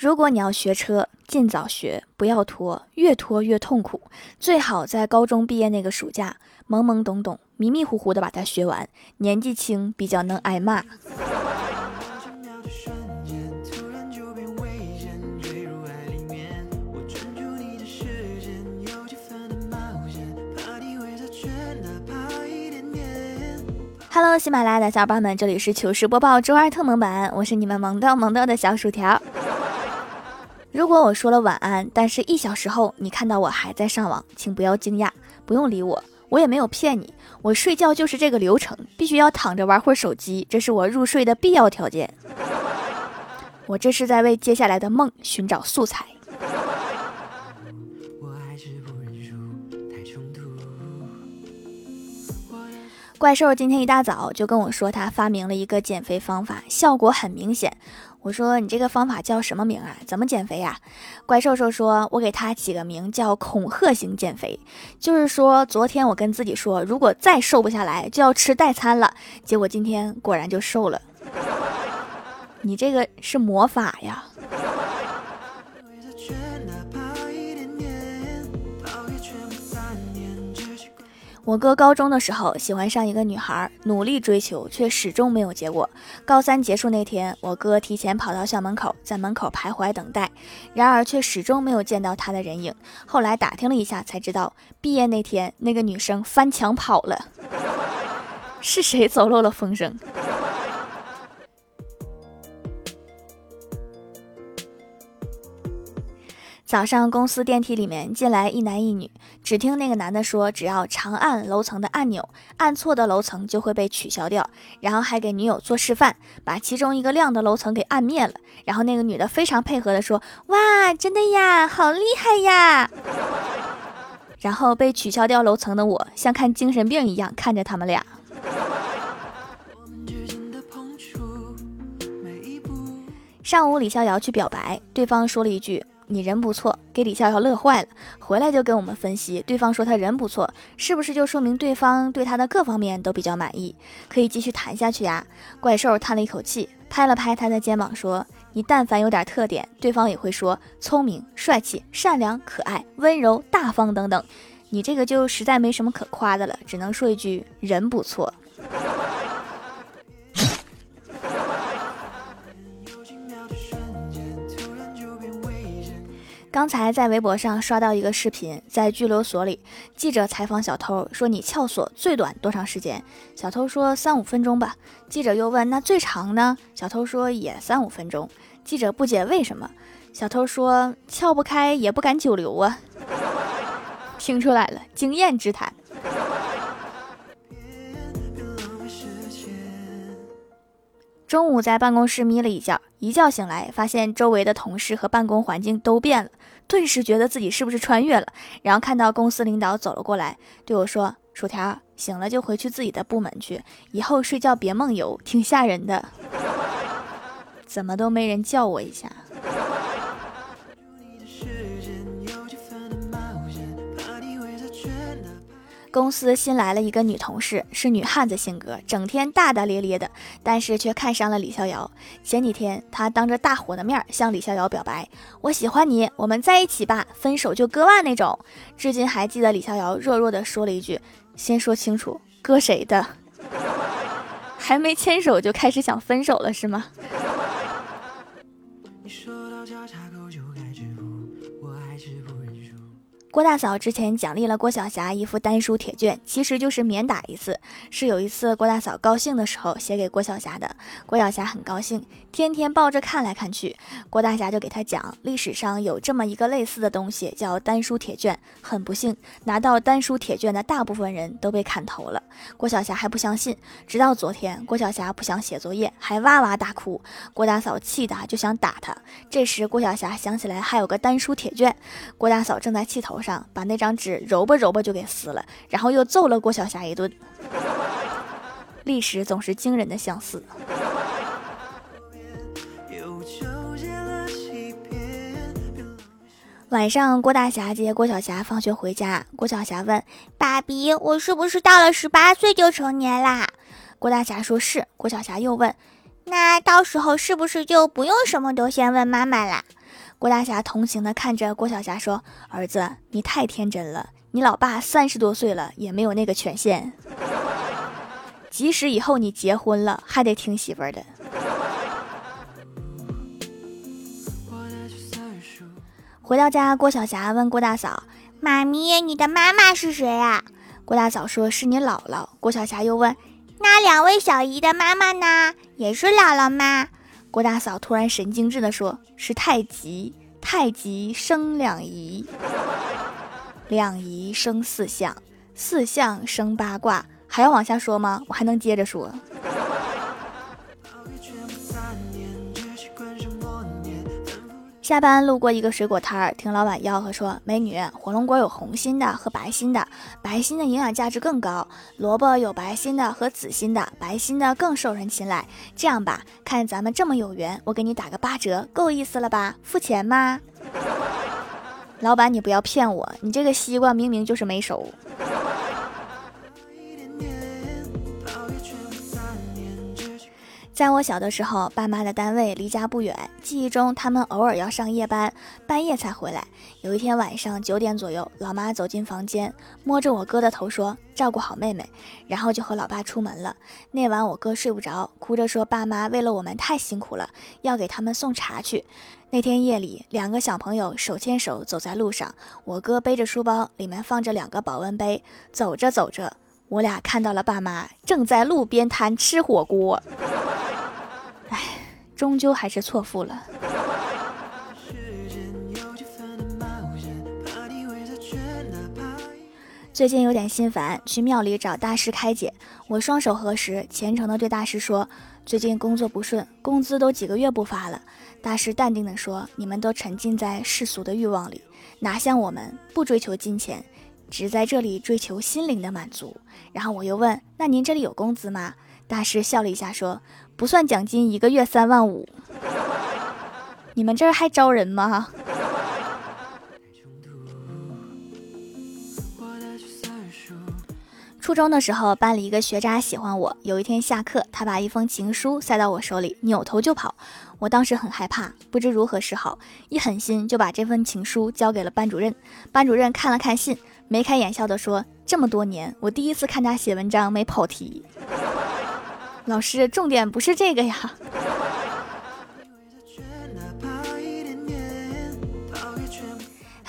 如果你要学车，尽早学，不要拖，越拖越痛苦。最好在高中毕业那个暑假，懵懵懂懂、迷迷糊糊的把它学完。年纪轻，比较能挨骂。Hello，喜马拉雅的小伙伴们，这里是糗事播报周二特萌版，我是你们萌逗萌逗的小薯条。如果我说了晚安，但是一小时后你看到我还在上网，请不要惊讶，不用理我，我也没有骗你，我睡觉就是这个流程，必须要躺着玩会儿手机，这是我入睡的必要条件。我这是在为接下来的梦寻找素材。怪兽今天一大早就跟我说，他发明了一个减肥方法，效果很明显。我说：“你这个方法叫什么名啊？怎么减肥呀？”怪兽兽说：“我给他起个名叫恐吓型减肥，就是说，昨天我跟自己说，如果再瘦不下来，就要吃代餐了。结果今天果然就瘦了。你这个是魔法呀！”我哥高中的时候喜欢上一个女孩，努力追求，却始终没有结果。高三结束那天，我哥提前跑到校门口，在门口徘徊等待，然而却始终没有见到她的人影。后来打听了一下，才知道毕业那天那个女生翻墙跑了。是谁走漏了风声？早上，公司电梯里面进来一男一女，只听那个男的说，只要长按楼层的按钮，按错的楼层就会被取消掉，然后还给女友做示范，把其中一个亮的楼层给按灭了。然后那个女的非常配合的说：“哇，真的呀，好厉害呀！” 然后被取消掉楼层的我，像看精神病一样看着他们俩。上午，李逍遥去表白，对方说了一句。你人不错，给李笑笑乐坏了。回来就跟我们分析，对方说他人不错，是不是就说明对方对他的各方面都比较满意，可以继续谈下去呀？怪兽叹了一口气，拍了拍他的肩膀说：“你但凡有点特点，对方也会说聪明、帅气、善良、可爱、温柔、大方等等。你这个就实在没什么可夸的了，只能说一句人不错。”刚才在微博上刷到一个视频，在拘留所里，记者采访小偷说：“你撬锁最短多长时间？”小偷说：“三五分钟吧。”记者又问：“那最长呢？”小偷说：“也三五分钟。”记者不解为什么，小偷说：“撬不开也不敢久留啊。”听出来了，经验之谈。中午在办公室眯了一觉，一觉醒来，发现周围的同事和办公环境都变了，顿时觉得自己是不是穿越了。然后看到公司领导走了过来，对我说：“薯条，醒了就回去自己的部门去，以后睡觉别梦游，挺吓人的。”怎么都没人叫我一下。公司新来了一个女同事，是女汉子性格，整天大大咧咧的，但是却看上了李逍遥。前几天，她当着大伙的面向李逍遥表白：“我喜欢你，我们在一起吧，分手就割腕那种。”至今还记得李逍遥弱弱的说了一句：“先说清楚，割谁的？” 还没牵手就开始想分手了是吗？郭大嫂之前奖励了郭晓霞一副丹书铁卷，其实就是免打一次。是有一次郭大嫂高兴的时候写给郭晓霞的，郭晓霞很高兴，天天抱着看来看去。郭大侠就给她讲，历史上有这么一个类似的东西，叫丹书铁卷。很不幸，拿到丹书铁卷的大部分人都被砍头了。郭晓霞还不相信，直到昨天，郭晓霞不想写作业，还哇哇大哭。郭大嫂气得就想打她。这时郭晓霞想起来还有个丹书铁卷，郭大嫂正在气头。上把那张纸揉吧揉吧就给撕了，然后又揍了郭晓霞一顿。历史总是惊人的相似。晚上，郭大侠接郭晓霞放学回家，郭晓霞问：“爸比，我是不是到了十八岁就成年啦？”郭大侠说是。郭晓霞又问：“那到时候是不是就不用什么都先问妈妈啦？”郭大侠同情地看着郭小霞说：“儿子，你太天真了，你老爸三十多岁了也没有那个权限，即使以后你结婚了，还得听媳妇儿的。”回到家，郭小霞问郭大嫂：“妈咪，你的妈妈是谁啊？”郭大嫂说：“是你姥姥。”郭小霞又问：“那两位小姨的妈妈呢？也是姥姥吗？”郭大嫂突然神经质地说：“是太极，太极生两仪，两仪生四象，四象生八卦。还要往下说吗？我还能接着说。”下班路过一个水果摊儿，听老板吆喝说：“美女，火龙果有红心的和白心的，白心的营养价值更高。萝卜有白心的和紫心的，白心的更受人青睐。这样吧，看咱们这么有缘，我给你打个八折，够意思了吧？付钱吗？”老板，你不要骗我，你这个西瓜明明就是没熟。在我小的时候，爸妈的单位离家不远，记忆中他们偶尔要上夜班，半夜才回来。有一天晚上九点左右，老妈走进房间，摸着我哥的头说：“照顾好妹妹。”然后就和老爸出门了。那晚我哥睡不着，哭着说：“爸妈为了我们太辛苦了，要给他们送茶去。”那天夜里，两个小朋友手牵手走在路上，我哥背着书包，里面放着两个保温杯。走着走着，我俩看到了爸妈正在路边摊吃火锅。终究还是错付了。最近有点心烦，去庙里找大师开解。我双手合十，虔诚的对大师说：“最近工作不顺，工资都几个月不发了。”大师淡定的说：“你们都沉浸在世俗的欲望里，哪像我们不追求金钱，只在这里追求心灵的满足。”然后我又问：“那您这里有工资吗？”大师笑了一下说。不算奖金，一个月三万五。你们这儿还招人吗？初中的时候，班里一个学渣喜欢我。有一天下课，他把一封情书塞到我手里，扭头就跑。我当时很害怕，不知如何是好，一狠心就把这份情书交给了班主任。班主任看了看信，眉开眼笑的说：“这么多年，我第一次看他写文章没跑题。”老师，重点不是这个呀。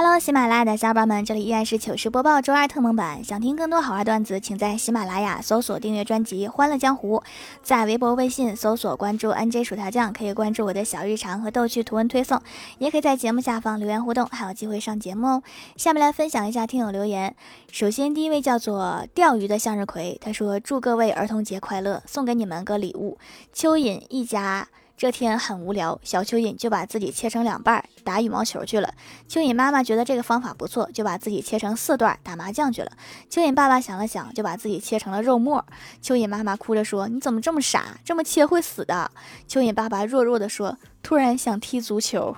Hello，喜马拉雅的小伙伴们，这里依然是糗事播报周二特蒙版。想听更多好玩段子，请在喜马拉雅搜索订阅专辑《欢乐江湖》，在微博、微信搜索关注 NJ 薯条酱，可以关注我的小日常和逗趣图文推送，也可以在节目下方留言互动，还有机会上节目哦。下面来分享一下听友留言。首先，第一位叫做钓鱼的向日葵，他说：“祝各位儿童节快乐，送给你们个礼物。”蚯蚓一家。这天很无聊，小蚯蚓就把自己切成两半儿打羽毛球去了。蚯蚓妈妈觉得这个方法不错，就把自己切成四段打麻将去了。蚯蚓爸爸想了想，就把自己切成了肉末。蚯蚓妈妈哭着说：“你怎么这么傻？这么切会死的。”蚯蚓爸爸弱弱地说：“突然想踢足球。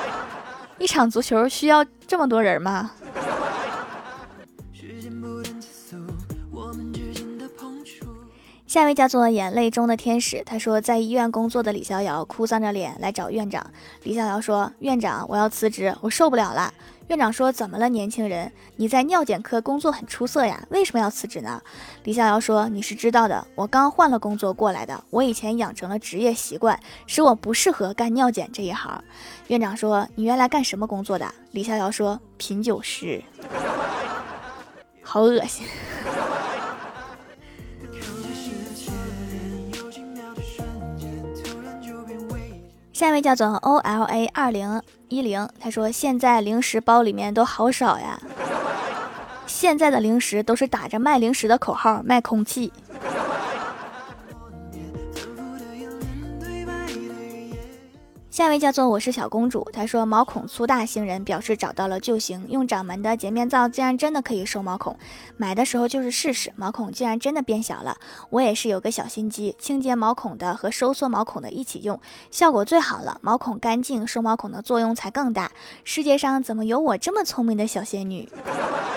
一场足球需要这么多人吗？”下一位叫做眼泪中的天使，他说在医院工作的李逍遥哭丧着脸来找院长。李逍遥说：“院长，我要辞职，我受不了了。”院长说：“怎么了，年轻人？你在尿检科工作很出色呀，为什么要辞职呢？”李逍遥说：“你是知道的，我刚换了工作过来的，我以前养成了职业习惯，使我不适合干尿检这一行。”院长说：“你原来干什么工作的？”李逍遥说：“品酒师。”好恶心。下一位叫做 O L A 二零一零，他说现在零食包里面都好少呀，现在的零食都是打着卖零食的口号卖空气。下一位叫做我是小公主，她说毛孔粗大星人表示找到了救星，用掌门的洁面皂竟然真的可以收毛孔，买的时候就是试试，毛孔竟然真的变小了。我也是有个小心机，清洁毛孔的和收缩毛孔的一起用，效果最好了，毛孔干净，收毛孔的作用才更大。世界上怎么有我这么聪明的小仙女？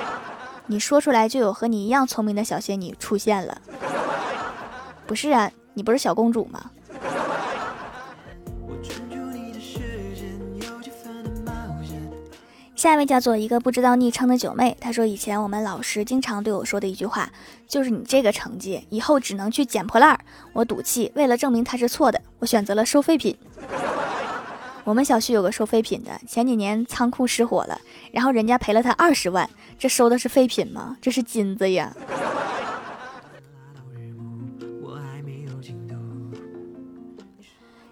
你说出来就有和你一样聪明的小仙女出现了。不是啊，你不是小公主吗？下一位叫做一个不知道昵称的九妹，她说以前我们老师经常对我说的一句话，就是你这个成绩以后只能去捡破烂儿。我赌气，为了证明他是错的，我选择了收废品。我们小区有个收废品的，前几年仓库失火了，然后人家赔了他二十万，这收的是废品吗？这是金子呀！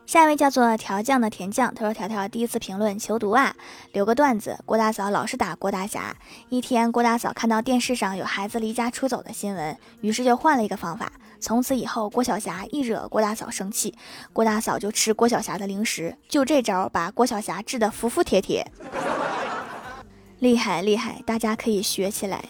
下一位叫做调酱的甜酱，他说：“条条第一次评论求读啊，留个段子。郭大嫂老是打郭大侠。一天，郭大嫂看到电视上有孩子离家出走的新闻，于是就换了一个方法。从此以后，郭晓霞一惹郭大嫂生气，郭大嫂就吃郭晓霞的零食。就这招，把郭晓霞治得服服帖帖。厉害厉害，大家可以学起来。”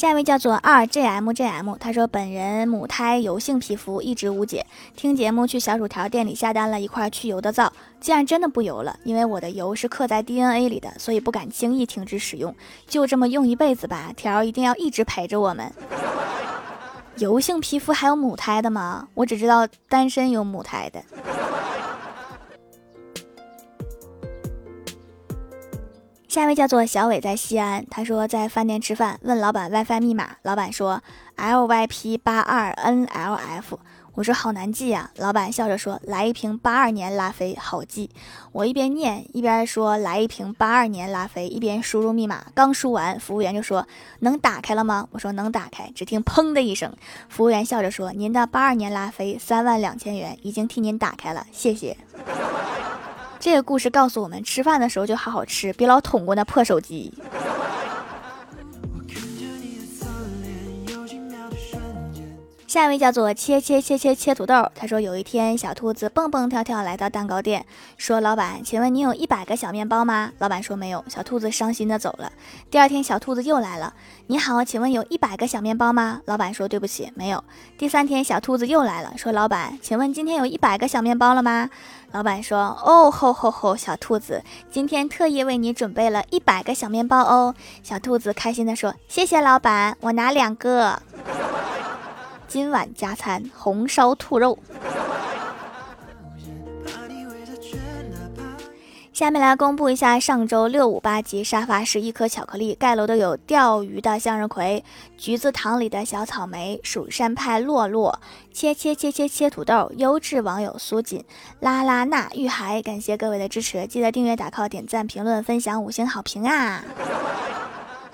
下一位叫做二 jmjm，他说本人母胎油性皮肤一直无解，听节目去小薯条店里下单了一块去油的皂，竟然真的不油了。因为我的油是刻在 DNA 里的，所以不敢轻易停止使用，就这么用一辈子吧。条一定要一直陪着我们。油性皮肤还有母胎的吗？我只知道单身有母胎的。下一位叫做小伟，在西安。他说在饭店吃饭，问老板 WiFi 密码，老板说 LYP 八二 NLF。我说好难记呀，老板笑着说来一瓶八二年拉菲，好记。我一边念一边说来一瓶八二年拉菲，一边输入密码。刚输完，服务员就说能打开了吗？我说能打开。只听砰的一声，服务员笑着说您的八二年拉菲三万两千元已经替您打开了，谢谢。这个故事告诉我们，吃饭的时候就好好吃，别老捅过那破手机。下一位叫做切切切切切土豆，他说有一天小兔子蹦蹦跳跳来到蛋糕店，说老板，请问你有一百个小面包吗？老板说没有，小兔子伤心的走了。第二天小兔子又来了，你好，请问有一百个小面包吗？老板说对不起，没有。第三天小兔子又来了，说老板，请问今天有一百个小面包了吗？老板说哦吼吼吼，小兔子今天特意为你准备了一百个小面包哦。小兔子开心的说谢谢老板，我拿两个。今晚加餐红烧兔肉。下面来公布一下上周六五八级沙发是一颗巧克力盖楼的有钓鱼的向日葵、橘子糖里的小草莓、蜀山派洛洛、切切切切切土豆、优质网友苏锦、拉拉娜玉海，感谢各位的支持，记得订阅、打 call、点赞、评论、分享、五星好评啊！